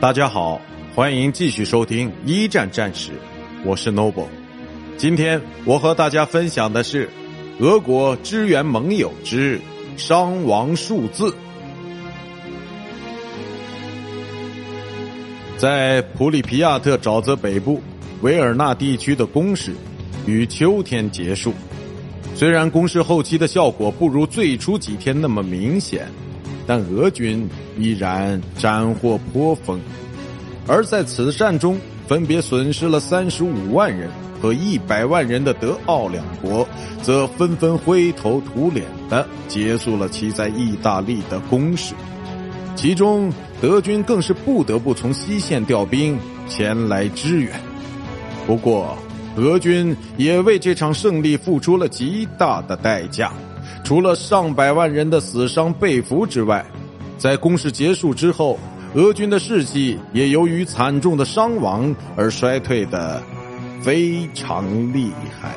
大家好，欢迎继续收听一战战史，我是 Noble。今天我和大家分享的是俄国支援盟友之伤亡数字。在普里皮亚特沼泽北部维尔纳地区的攻势于秋天结束，虽然攻势后期的效果不如最初几天那么明显。但俄军依然斩获颇丰，而在此战中分别损失了三十五万人和一百万人的德奥两国，则纷纷灰头土脸的结束了其在意大利的攻势。其中，德军更是不得不从西线调兵前来支援。不过，俄军也为这场胜利付出了极大的代价。除了上百万人的死伤被俘之外，在攻势结束之后，俄军的士气也由于惨重的伤亡而衰退的非常厉害。